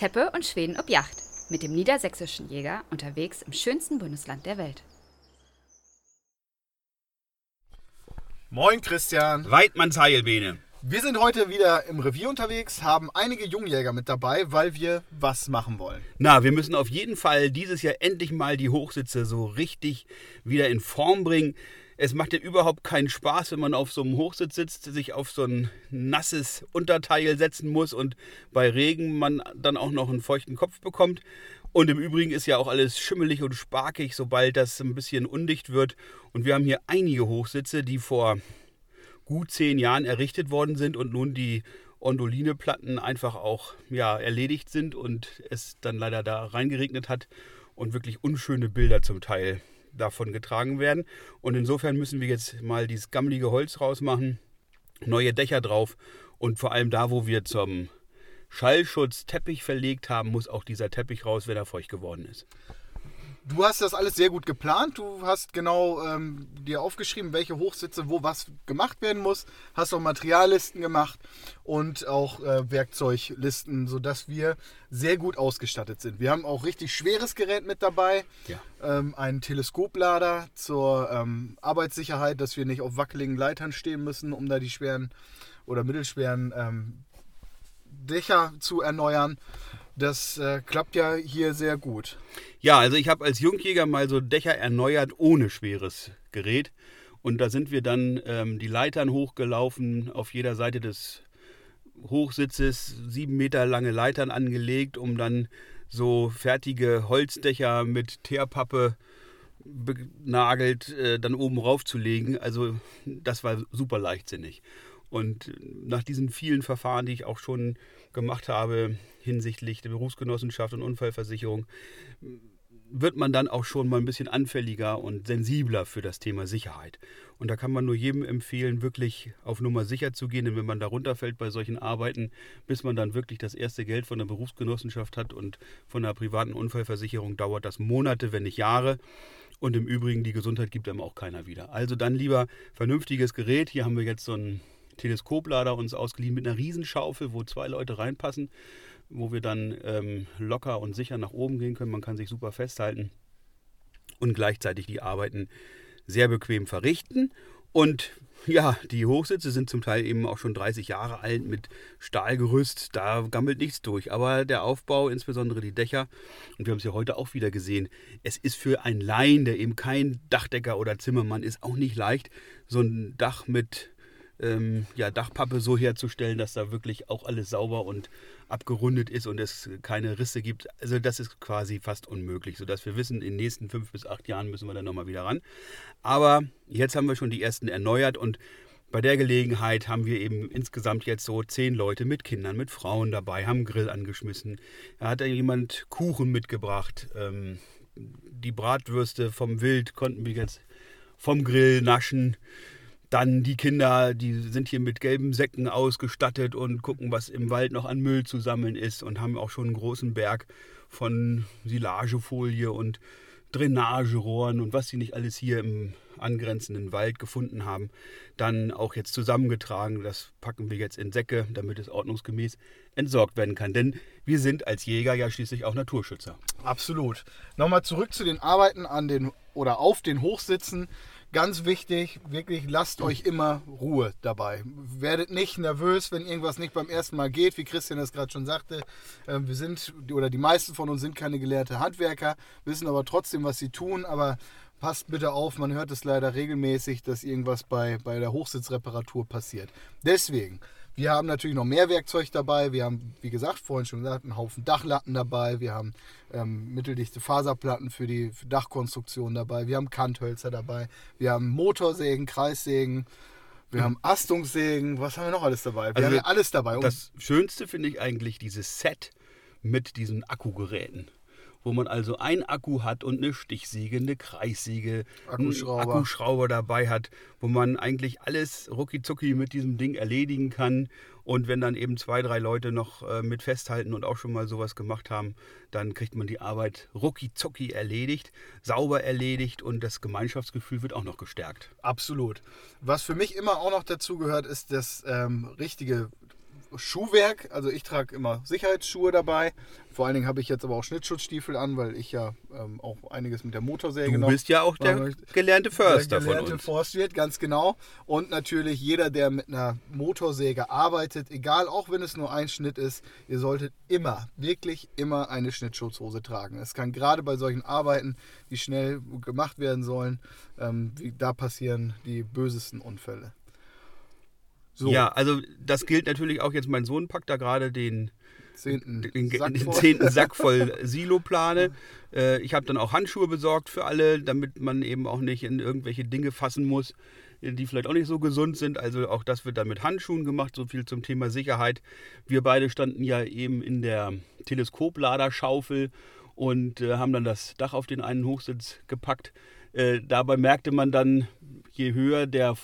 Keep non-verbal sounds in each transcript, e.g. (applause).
Teppe und Schweden ob Yacht mit dem niedersächsischen Jäger unterwegs im schönsten Bundesland der Welt. Moin Christian. Weidmanns Heilbene. Wir sind heute wieder im Revier unterwegs, haben einige Jungjäger mit dabei, weil wir was machen wollen. Na, wir müssen auf jeden Fall dieses Jahr endlich mal die Hochsitze so richtig wieder in Form bringen. Es macht ja überhaupt keinen Spaß, wenn man auf so einem Hochsitz sitzt, sich auf so ein nasses Unterteil setzen muss und bei Regen man dann auch noch einen feuchten Kopf bekommt. Und im Übrigen ist ja auch alles schimmelig und sparkig, sobald das ein bisschen undicht wird. Und wir haben hier einige Hochsitze, die vor gut zehn Jahren errichtet worden sind und nun die Ondoline-Platten einfach auch ja, erledigt sind und es dann leider da reingeregnet hat und wirklich unschöne Bilder zum Teil davon getragen werden. Und insofern müssen wir jetzt mal dieses gammelige Holz rausmachen, neue Dächer drauf und vor allem da, wo wir zum Schallschutz Teppich verlegt haben, muss auch dieser Teppich raus, wenn er feucht geworden ist. Du hast das alles sehr gut geplant. Du hast genau ähm, dir aufgeschrieben, welche Hochsitze, wo was gemacht werden muss. Hast auch Materiallisten gemacht und auch äh, Werkzeuglisten, sodass wir sehr gut ausgestattet sind. Wir haben auch richtig schweres Gerät mit dabei. Ja. Ähm, einen Teleskoplader zur ähm, Arbeitssicherheit, dass wir nicht auf wackeligen Leitern stehen müssen, um da die schweren oder mittelschweren ähm, Dächer zu erneuern. Das äh, klappt ja hier sehr gut. Ja, also ich habe als Jungjäger mal so Dächer erneuert ohne schweres Gerät. Und da sind wir dann ähm, die Leitern hochgelaufen, auf jeder Seite des Hochsitzes sieben Meter lange Leitern angelegt, um dann so fertige Holzdächer mit Teerpappe benagelt äh, dann oben raufzulegen. Also das war super leichtsinnig. Und nach diesen vielen Verfahren, die ich auch schon gemacht habe hinsichtlich der Berufsgenossenschaft und Unfallversicherung, wird man dann auch schon mal ein bisschen anfälliger und sensibler für das Thema Sicherheit. Und da kann man nur jedem empfehlen, wirklich auf Nummer sicher zu gehen, denn wenn man da runterfällt bei solchen Arbeiten, bis man dann wirklich das erste Geld von der Berufsgenossenschaft hat und von der privaten Unfallversicherung, dauert das Monate, wenn nicht Jahre. Und im Übrigen, die Gesundheit gibt einem auch keiner wieder. Also dann lieber vernünftiges Gerät. Hier haben wir jetzt so einen Teleskoplader uns ausgeliehen mit einer Riesenschaufel, wo zwei Leute reinpassen, wo wir dann ähm, locker und sicher nach oben gehen können. Man kann sich super festhalten und gleichzeitig die Arbeiten sehr bequem verrichten. Und ja, die Hochsitze sind zum Teil eben auch schon 30 Jahre alt mit Stahlgerüst. Da gammelt nichts durch. Aber der Aufbau, insbesondere die Dächer, und wir haben es ja heute auch wieder gesehen, es ist für einen Laien, der eben kein Dachdecker oder Zimmermann ist, auch nicht leicht, so ein Dach mit ähm, ja, Dachpappe so herzustellen, dass da wirklich auch alles sauber und abgerundet ist und es keine Risse gibt. Also das ist quasi fast unmöglich, sodass wir wissen, in den nächsten fünf bis acht Jahren müssen wir dann nochmal wieder ran. Aber jetzt haben wir schon die ersten erneuert und bei der Gelegenheit haben wir eben insgesamt jetzt so zehn Leute mit Kindern, mit Frauen dabei, haben Grill angeschmissen. Da hat dann jemand Kuchen mitgebracht. Ähm, die Bratwürste vom Wild konnten wir jetzt vom Grill naschen. Dann die Kinder, die sind hier mit gelben Säcken ausgestattet und gucken, was im Wald noch an Müll zu sammeln ist und haben auch schon einen großen Berg von Silagefolie und Drainagerohren und was sie nicht alles hier im angrenzenden Wald gefunden haben, dann auch jetzt zusammengetragen. Das packen wir jetzt in Säcke, damit es ordnungsgemäß entsorgt werden kann. Denn wir sind als Jäger ja schließlich auch Naturschützer. Absolut. Nochmal zurück zu den Arbeiten an den oder auf den Hochsitzen. Ganz wichtig, wirklich lasst euch immer Ruhe dabei. Werdet nicht nervös, wenn irgendwas nicht beim ersten Mal geht, wie Christian das gerade schon sagte. Ähm, wir sind, oder die meisten von uns sind keine gelehrte Handwerker, wissen aber trotzdem, was sie tun. Aber passt bitte auf, man hört es leider regelmäßig, dass irgendwas bei, bei der Hochsitzreparatur passiert. Deswegen, wir haben natürlich noch mehr Werkzeug dabei. Wir haben, wie gesagt, vorhin schon gesagt, einen Haufen Dachlatten dabei. Wir haben ähm, mitteldichte Faserplatten für die für Dachkonstruktion dabei. Wir haben Kanthölzer dabei. Wir haben Motorsägen, Kreissägen. Wir haben Astungssägen. Was haben wir noch alles dabei? Wir Also haben ja alles dabei. Und Das Schönste finde ich eigentlich dieses Set mit diesen Akkugeräten. Wo man also ein Akku hat und eine Stichsäge, eine Kreissäge, Akkuschrauber. einen Akkuschrauber dabei hat, wo man eigentlich alles rucki mit diesem Ding erledigen kann. Und wenn dann eben zwei, drei Leute noch äh, mit festhalten und auch schon mal sowas gemacht haben, dann kriegt man die Arbeit rucki erledigt, sauber erledigt und das Gemeinschaftsgefühl wird auch noch gestärkt. Absolut. Was für mich immer auch noch dazu gehört, ist das ähm, richtige Schuhwerk. Also ich trage immer Sicherheitsschuhe dabei. Vor allen Dingen habe ich jetzt aber auch Schnittschutzstiefel an, weil ich ja ähm, auch einiges mit der Motorsäge Du bist ja auch der gelernte Förster der gelernte von uns. Forstwirt, ganz genau. Und natürlich jeder, der mit einer Motorsäge arbeitet, egal auch wenn es nur ein Schnitt ist, ihr solltet immer, wirklich immer eine Schnittschutzhose tragen. Es kann gerade bei solchen Arbeiten, die schnell gemacht werden sollen, ähm, da passieren die bösesten Unfälle. So, Ja, also das gilt natürlich auch jetzt. Mein Sohn packt da gerade den, zehnten den, Sack voll. zehnten Sack voll (laughs) Siloplane. Äh, ich habe dann auch Handschuhe besorgt für alle, damit man eben auch nicht in irgendwelche Dinge fassen muss, die vielleicht auch nicht so gesund sind. Also auch das wird dann mit Handschuhen gemacht. So viel zum Thema Sicherheit. Wir beide standen ja eben in der Teleskopladerschaufel und äh, haben dann das Dach auf den einen Hochsitz gepackt. Äh, dabei merkte man dann, je höher der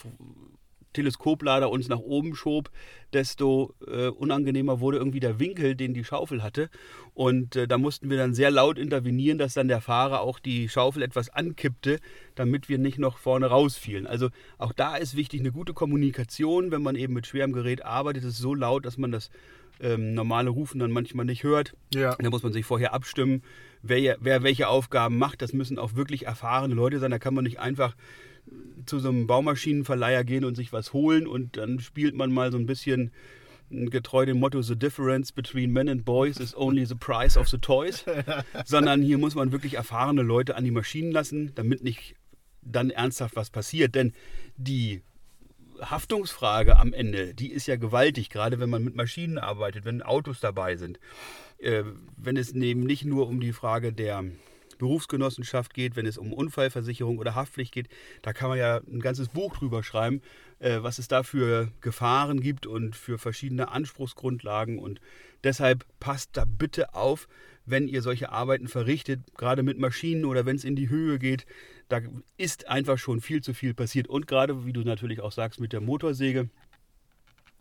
Teleskoplader uns nach oben schob, desto äh, unangenehmer wurde irgendwie der Winkel, den die Schaufel hatte. Und äh, da mussten wir dann sehr laut intervenieren, dass dann der Fahrer auch die Schaufel etwas ankippte, damit wir nicht noch vorne rausfielen. Also auch da ist wichtig eine gute Kommunikation. Wenn man eben mit schwerem Gerät arbeitet, ist es so laut, dass man das ähm, normale Rufen dann manchmal nicht hört. Ja. Da muss man sich vorher abstimmen, wer, wer welche Aufgaben macht. Das müssen auch wirklich erfahrene Leute sein. Da kann man nicht einfach zu so einem Baumaschinenverleiher gehen und sich was holen und dann spielt man mal so ein bisschen getreu dem Motto The difference between men and boys is only the price of the toys, (laughs) sondern hier muss man wirklich erfahrene Leute an die Maschinen lassen, damit nicht dann ernsthaft was passiert, denn die Haftungsfrage am Ende, die ist ja gewaltig, gerade wenn man mit Maschinen arbeitet, wenn Autos dabei sind. Äh, wenn es eben nicht nur um die Frage der Berufsgenossenschaft geht, wenn es um Unfallversicherung oder Haftpflicht geht, da kann man ja ein ganzes Buch drüber schreiben, äh, was es da für Gefahren gibt und für verschiedene Anspruchsgrundlagen. Und deshalb passt da bitte auf, wenn ihr solche Arbeiten verrichtet, gerade mit Maschinen oder wenn es in die Höhe geht. Da ist einfach schon viel zu viel passiert. Und gerade, wie du natürlich auch sagst, mit der Motorsäge.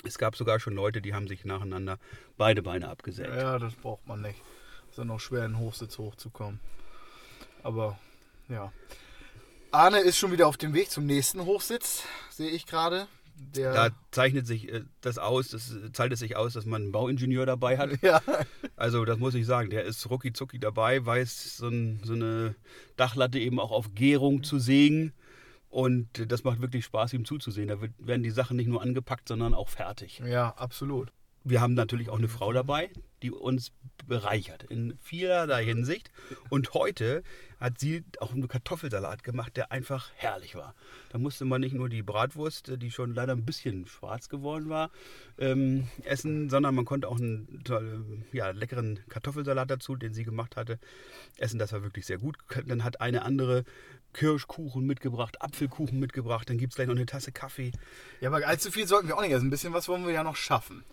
Es gab sogar schon Leute, die haben sich nacheinander beide Beine abgesägt. Ja, das braucht man nicht. Ist ja noch schwer, in den Hochsitz hochzukommen. Aber ja. Arne ist schon wieder auf dem Weg zum nächsten Hochsitz, sehe ich gerade. Der Da zeichnet sich äh, das aus, das äh, zahlt es sich aus, dass man einen Bauingenieur dabei hat. (laughs) ja, Also das muss ich sagen, der ist rucki zucki dabei, weiß so, ein, so eine Dachlatte eben auch auf Gärung zu sägen. Und das macht wirklich Spaß, ihm zuzusehen. Da wird, werden die Sachen nicht nur angepackt, sondern auch fertig. ja, absolut. Wir haben natürlich auch eine Frau dabei, die uns bereichert in vielerlei Hinsicht. Und heute hat sie auch einen Kartoffelsalat gemacht, der einfach herrlich war. Da musste man nicht nur die Bratwurst, die schon leider ein bisschen schwarz geworden war, ähm, essen, sondern man konnte auch einen ja, leckeren Kartoffelsalat dazu, den sie gemacht hatte, essen. Das war wirklich sehr gut. Dann hat eine andere Kirschkuchen mitgebracht, Apfelkuchen mitgebracht. Dann gibt es gleich noch eine Tasse Kaffee. Ja, aber allzu viel sollten wir auch nicht essen. Ein bisschen was wollen wir ja noch schaffen.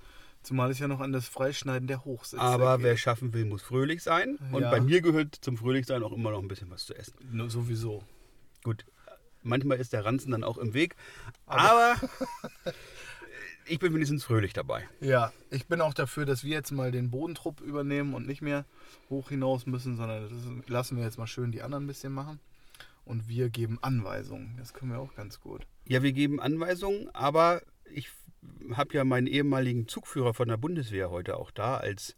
Zumal es ja noch an das Freischneiden der Hochsitze Aber geht. wer schaffen will, muss fröhlich sein. Und Ja. bei mir gehört zum Fröhlichsein auch immer noch ein bisschen was zu essen. Nur sowieso. Gut, manchmal ist der Ranzen dann auch im Weg. Aber, (laughs) ich bin wenigstens fröhlich dabei. Ja, ich bin auch dafür, dass wir jetzt mal den Bodentrupp übernehmen und nicht mehr hoch hinaus müssen, sondern das lassen wir jetzt mal schön die anderen ein bisschen machen. Und wir geben Anweisungen. Das können wir auch ganz gut. Ja, wir geben Anweisungen, aber ich habe ja meinen ehemaligen Zugführer von der Bundeswehr heute auch da als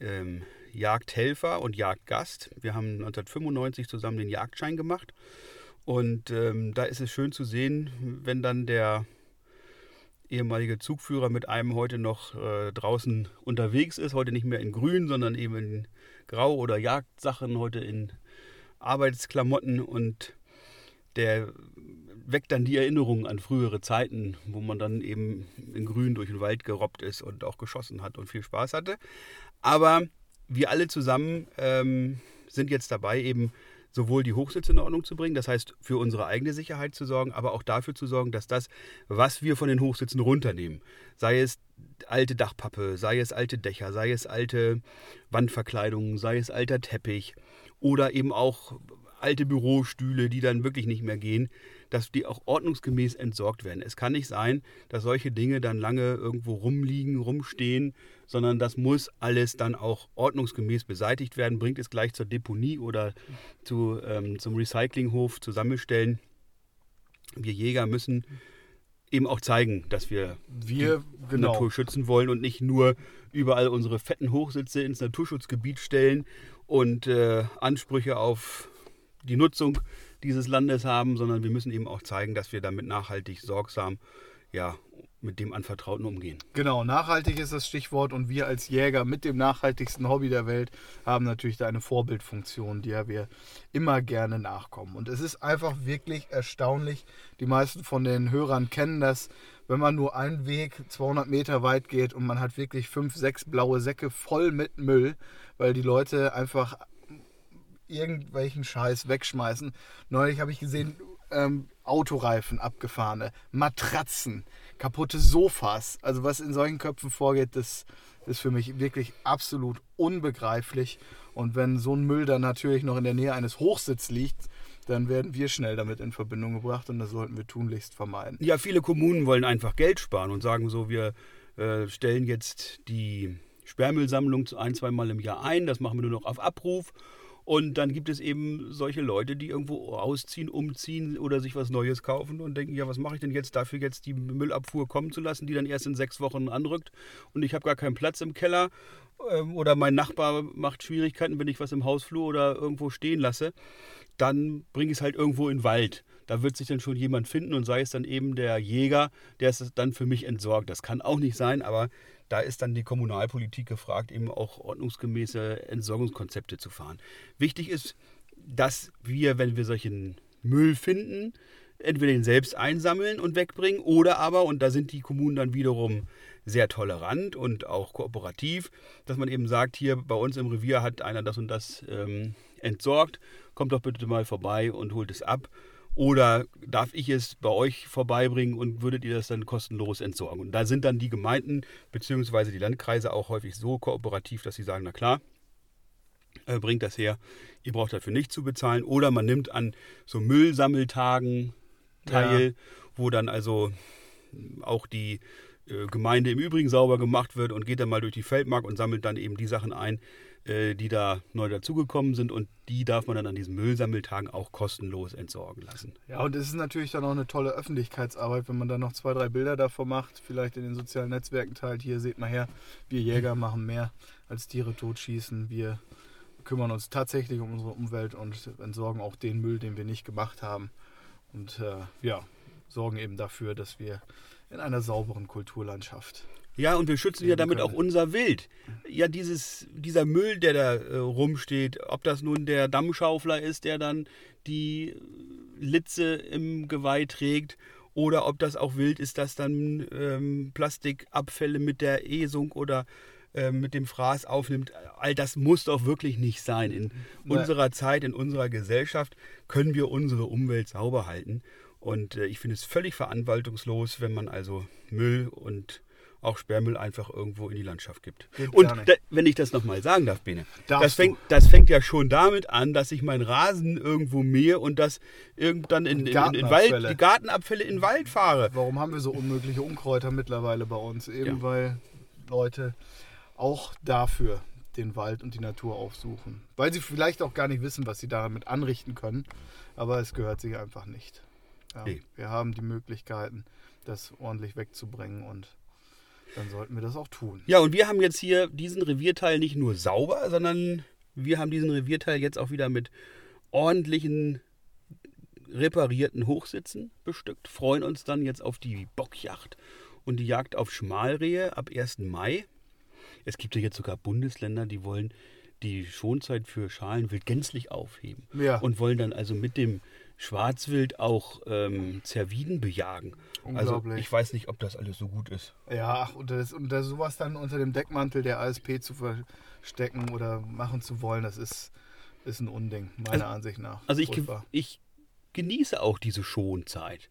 ähm, Jagdhelfer und Jagdgast. Wir haben 1995 zusammen den Jagdschein gemacht. Und ähm, da ist es schön zu sehen, wenn dann der ehemalige Zugführer mit einem heute noch äh, draußen unterwegs ist. Heute nicht mehr in grün, sondern eben in grau oder Jagdsachen, heute in Arbeitsklamotten und der weckt dann die Erinnerungen an frühere Zeiten, wo man dann eben in Grün durch den Wald gerobbt ist und auch geschossen hat und viel Spaß hatte. Aber wir alle zusammen ähm, sind jetzt dabei, eben sowohl die Hochsitze in Ordnung zu bringen, das heißt für unsere eigene Sicherheit zu sorgen, aber auch dafür zu sorgen, dass das, was wir von den Hochsitzen runternehmen, sei es alte Dachpappe, sei es alte Dächer, sei es alte Wandverkleidungen, sei es alter Teppich oder eben auch alte Bürostühle, die dann wirklich nicht mehr gehen, dass die auch ordnungsgemäß entsorgt werden. Es kann nicht sein, dass solche Dinge dann lange irgendwo rumliegen, rumstehen, sondern das muss alles dann auch ordnungsgemäß beseitigt werden. Bringt es gleich zur Deponie oder zu, ähm, zum Recyclinghof zusammenstellen. Wir Jäger müssen eben auch zeigen, dass wir, Wir, die genau. Natur schützen wollen und nicht nur überall unsere fetten Hochsitze ins Naturschutzgebiet stellen und äh, Ansprüche auf die Nutzung dieses Landes haben, sondern wir müssen eben auch zeigen, dass wir damit nachhaltig, sorgsam, ja, mit dem Anvertrauten umgehen. Genau, nachhaltig ist das Stichwort und wir als Jäger mit dem nachhaltigsten Hobby der Welt haben natürlich da eine Vorbildfunktion, der wir immer gerne nachkommen. Und es ist einfach wirklich erstaunlich, die meisten von den Hörern kennen das, wenn man nur einen Weg 200 Meter weit geht und man hat wirklich fünf, sechs blaue Säcke voll mit Müll, weil die Leute einfach irgendwelchen Scheiß wegschmeißen. Neulich habe ich gesehen, ähm, Autoreifen abgefahrene, Matratzen, kaputte Sofas. Also was in solchen Köpfen vorgeht, das ist für mich wirklich absolut unbegreiflich. Und wenn so ein Müll dann natürlich noch in der Nähe eines Hochsitz liegt, dann werden wir schnell damit in Verbindung gebracht und das sollten wir tunlichst vermeiden. Ja, viele Kommunen wollen einfach Geld sparen und sagen so, wir äh, stellen jetzt die Sperrmüllsammlung ein, zweimal im Jahr ein, das machen wir nur noch auf Abruf. Und dann gibt es eben solche Leute, die irgendwo ausziehen, umziehen oder sich was Neues kaufen und denken, ja, was mache ich denn jetzt dafür, jetzt die Müllabfuhr kommen zu lassen, die dann erst in sechs Wochen anrückt und ich habe gar keinen Platz im Keller ähm, oder mein Nachbar macht Schwierigkeiten, wenn ich was im Hausflur oder irgendwo stehen lasse, dann bringe ich es halt irgendwo in den Wald. Da wird sich dann schon jemand finden und sei es dann eben der Jäger, der es dann für mich entsorgt. Das kann auch nicht sein, aber da ist dann die Kommunalpolitik gefragt, eben auch ordnungsgemäße Entsorgungskonzepte zu fahren. Wichtig ist, dass wir, wenn wir solchen Müll finden, entweder den selbst einsammeln und wegbringen oder aber, und da sind die Kommunen dann wiederum sehr tolerant und auch kooperativ, dass man eben sagt, hier bei uns im Revier hat einer das und das ähm, entsorgt, kommt doch bitte mal vorbei und holt es ab. Oder darf ich es bei euch vorbeibringen und würdet ihr das dann kostenlos entsorgen? Und da sind dann die Gemeinden bzw. die Landkreise auch häufig so kooperativ, dass sie sagen, na klar, äh, bringt das her, ihr braucht dafür nicht zu bezahlen. Oder man nimmt an so Müllsammeltagen teil, Ja. wo dann also auch die Gemeinde im Übrigen sauber gemacht wird und geht dann mal durch die Feldmark und sammelt dann eben die Sachen ein, äh, die da neu dazugekommen sind und die darf man dann an diesen Müllsammeltagen auch kostenlos entsorgen lassen. Ja, und es ist natürlich dann auch eine tolle Öffentlichkeitsarbeit, wenn man dann noch zwei, drei Bilder davon macht, vielleicht in den sozialen Netzwerken teilt. Hier seht mal her, wir Jäger machen mehr als Tiere totschießen. Wir kümmern uns tatsächlich um unsere Umwelt und entsorgen auch den Müll, den wir nicht gemacht haben. Und äh, ja, sorgen eben dafür, dass wir in einer sauberen Kulturlandschaft. Ja, und wir schützen ja damit können. auch unser Wild. Ja, dieses, dieser Müll, der da äh, rumsteht, ob das nun der Dammschaufler ist, der dann die Litze im Geweih trägt, oder ob das auch Wild ist, das dann ähm, Plastikabfälle mit der Esung oder ähm, mit dem Fraß aufnimmt. All das muss doch wirklich nicht sein. In Nein. unserer Zeit, in unserer Gesellschaft können wir unsere Umwelt sauber halten. Und äh, ich finde es völlig verantwortungslos, wenn man also Müll und auch Sperrmüll einfach irgendwo in die Landschaft gibt. Geht Und da, wenn ich das nochmal sagen darf, Bene, Darfst das fängt, das fängt ja schon damit an, dass ich meinen Rasen irgendwo mähe und das irgendwann in, in, in, in Wald, die Gartenabfälle in den Wald fahre. Warum haben wir so unmögliche Unkräuter mittlerweile bei uns? Eben Ja. weil Leute auch dafür den Wald und die Natur aufsuchen. Weil sie vielleicht auch gar nicht wissen, was sie damit anrichten können. Aber es gehört sich einfach nicht. Ja, Nee. Wir haben die Möglichkeiten, das ordentlich wegzubringen und dann sollten wir das auch tun. Ja, und wir haben jetzt hier diesen Revierteil nicht nur sauber, sondern wir haben diesen Revierteil jetzt auch wieder mit ordentlichen reparierten Hochsitzen bestückt, freuen uns dann jetzt auf die Bockjagd und die Jagd auf Schmalrehe ab 1. Mai. Es gibt ja jetzt sogar Bundesländer, die wollen die Schonzeit für Schalenwild gänzlich aufheben Ja. und wollen dann also mit dem Schwarzwild auch ähm, Zerviden bejagen. Also Unglaublich. ich weiß nicht, ob das alles so gut ist. Ja, ach, und, das, und das, sowas dann unter dem Deckmantel der ASP zu verstecken oder machen zu wollen, das ist, ist ein Unding, meiner Ansicht nach. Also ich, ich genieße auch diese Schonzeit.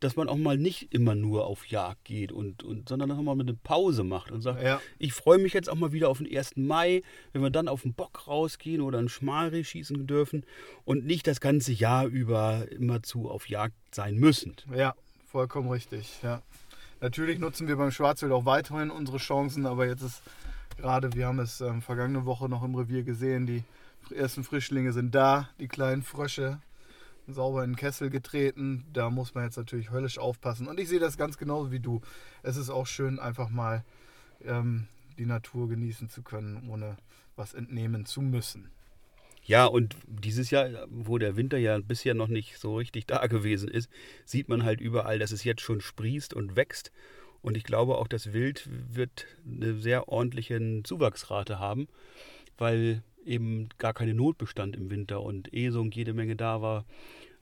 Dass man auch mal nicht immer nur auf Jagd geht, und, und, sondern auch mal eine Pause macht und sagt, Ja. ich freue mich jetzt auch mal wieder auf den 1. Mai, wenn wir dann auf den Bock rausgehen oder einen Schmalreh schießen dürfen und nicht das ganze Jahr über immerzu auf Jagd sein müssen. Ja, vollkommen richtig. Ja. Natürlich nutzen wir beim Schwarzwild auch weiterhin unsere Chancen, aber jetzt ist gerade, wir haben es ähm, vergangene Woche noch im Revier gesehen, die ersten Frischlinge sind da, die kleinen Frösche. Sauber in den Kessel getreten. Da muss man jetzt natürlich höllisch aufpassen. Und ich sehe das ganz genauso wie du. Es ist auch schön, einfach mal ähm, die Natur genießen zu können, ohne was entnehmen zu müssen. Ja, und dieses Jahr, wo der Winter ja bisher noch nicht so richtig da gewesen ist, sieht man halt überall, dass es jetzt schon sprießt und wächst. Und ich glaube auch, das Wild wird eine sehr ordentliche Zuwachsrate haben, weil eben gar keine Not bestand im Winter und Esung jede Menge da war.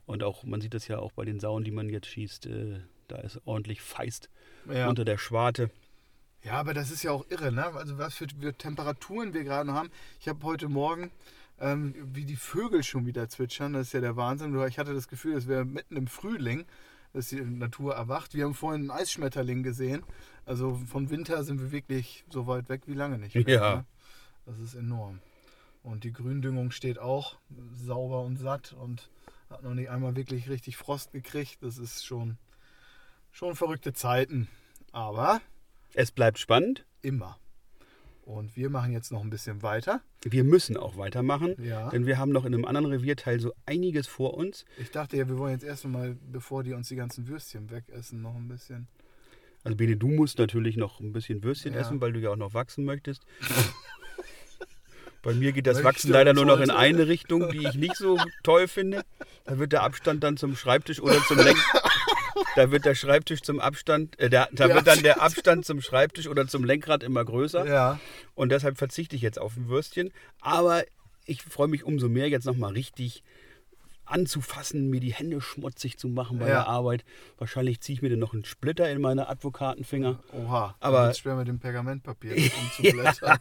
Und auch, man sieht das ja auch bei den Sauen, die man jetzt schießt, äh, da ist ordentlich Feist ja. unter der Schwarte. Ja, aber das ist ja auch irre, ne? Also was für, für Temperaturen wir gerade haben. Ich habe heute Morgen, ähm, wie die Vögel schon wieder zwitschern, das ist ja der Wahnsinn. Ich hatte das Gefühl, es wäre mitten im Frühling, dass die Natur erwacht. Wir haben vorhin einen Eisschmetterling gesehen. Also vom Winter sind wir wirklich so weit weg wie lange nicht. Mehr, ja. Ne? Das ist enorm. Und die Gründüngung steht auch sauber und satt und hat noch nicht einmal wirklich richtig Frost gekriegt. Das ist schon, schon verrückte Zeiten. Aber es bleibt spannend. Immer. Und wir machen jetzt noch ein bisschen weiter. Wir müssen auch weitermachen, ja. denn wir haben noch in einem anderen Revierteil so einiges vor uns. Ich dachte ja, wir wollen jetzt erst mal, bevor die uns die ganzen Würstchen wegessen, noch ein bisschen. Also Bene, du musst natürlich noch ein bisschen Würstchen ja. essen, weil du ja auch noch wachsen möchtest. (laughs) Bei mir geht das Wachsen leider nur noch in (laughs) eine Richtung, die ich nicht so toll finde. Da wird der Abstand dann zum Schreibtisch oder zum Lenk da wird der Schreibtisch zum Abstand, äh, der, da wird dann der Abstand zum Schreibtisch oder zum Lenkrad immer größer. Ja. Und deshalb verzichte ich jetzt auf ein Würstchen. Aber ich freue mich umso mehr, jetzt nochmal richtig anzufassen, mir die Hände schmutzig zu machen bei ja. der Arbeit. Wahrscheinlich ziehe ich mir dann noch einen Splitter in meine Advokatenfinger. Oha, aber schwer mit dem Pergamentpapier (laughs) umzublättern.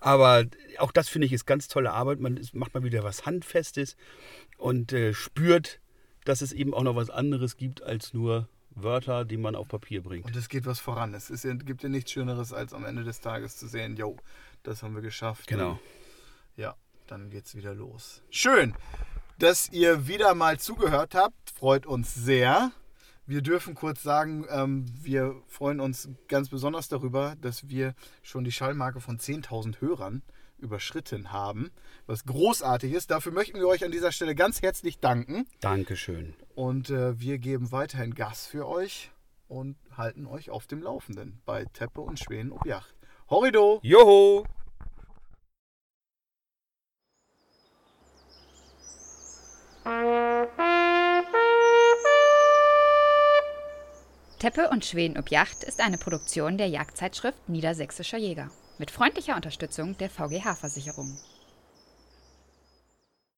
Aber auch das finde ich ist ganz tolle Arbeit. Man macht mal wieder was Handfestes und äh, spürt, dass es eben auch noch was anderes gibt als nur Wörter, die man auf Papier bringt. Und es geht was voran. Es ist, gibt ja nichts Schöneres, als am Ende des Tages zu sehen, jo, das haben wir geschafft. Genau. ja, dann geht's wieder los. Schön, dass ihr wieder mal zugehört habt. Freut uns sehr. Wir dürfen kurz sagen, ähm, wir freuen uns ganz besonders darüber, dass wir schon die Schallmarke von 10.000 Hörern überschritten haben, was großartig ist. Dafür möchten wir euch an dieser Stelle ganz herzlich danken. Dankeschön. Und äh, wir geben weiterhin Gas für euch und halten euch auf dem Laufenden bei Teppe und Schweden ob Yacht. Horrido! Joho! Teppe und Schweden ob Yacht ist eine Produktion der Jagdzeitschrift Niedersächsischer Jäger mit freundlicher Unterstützung der VGH-Versicherung.